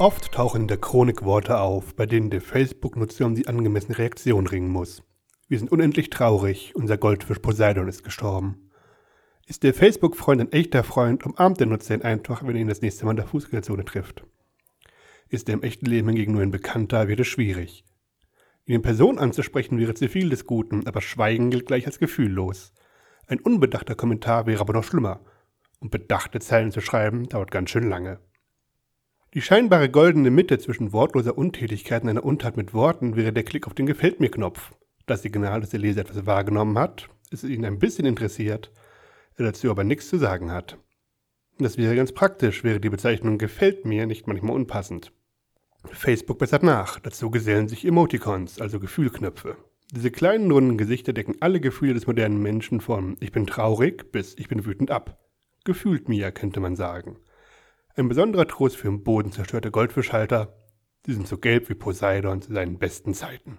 Oft tauchen in der Chronik Worte auf, bei denen der Facebook-Nutzer um die angemessene Reaktion ringen muss. Wir sind unendlich traurig, unser Goldfisch Poseidon ist gestorben. Ist der Facebook-Freund ein echter Freund, umarmt der Nutzer ihn einfach, wenn er ihn das nächste Mal in der Fußgängerzone trifft. Ist er im echten Leben hingegen nur ein Bekannter, wird es schwierig. Ihn in Person anzusprechen wäre zu viel des Guten, aber Schweigen gilt gleich als gefühllos. Ein unbedachter Kommentar wäre aber noch schlimmer. Und bedachte Zeilen zu schreiben, dauert ganz schön lange. Die scheinbare goldene Mitte zwischen wortloser Untätigkeit und einer Untat mit Worten wäre der Klick auf den Gefällt mir-Knopf. Das Signal, dass der Leser etwas wahrgenommen hat, es ihn ein bisschen interessiert, er dazu aber nichts zu sagen hat. Das wäre ganz praktisch, wäre die Bezeichnung Gefällt mir nicht manchmal unpassend. Facebook bessert nach, dazu gesellen sich Emoticons, also Gefühlknöpfe. Diese kleinen runden Gesichter decken alle Gefühle des modernen Menschen von Ich bin traurig bis Ich bin wütend ab. Gefühlt mir, könnte man sagen. Ein besonderer Trost für im Boden zerstörte Goldfischhalter. Sie sind so gelb wie Poseidon zu seinen besten Zeiten.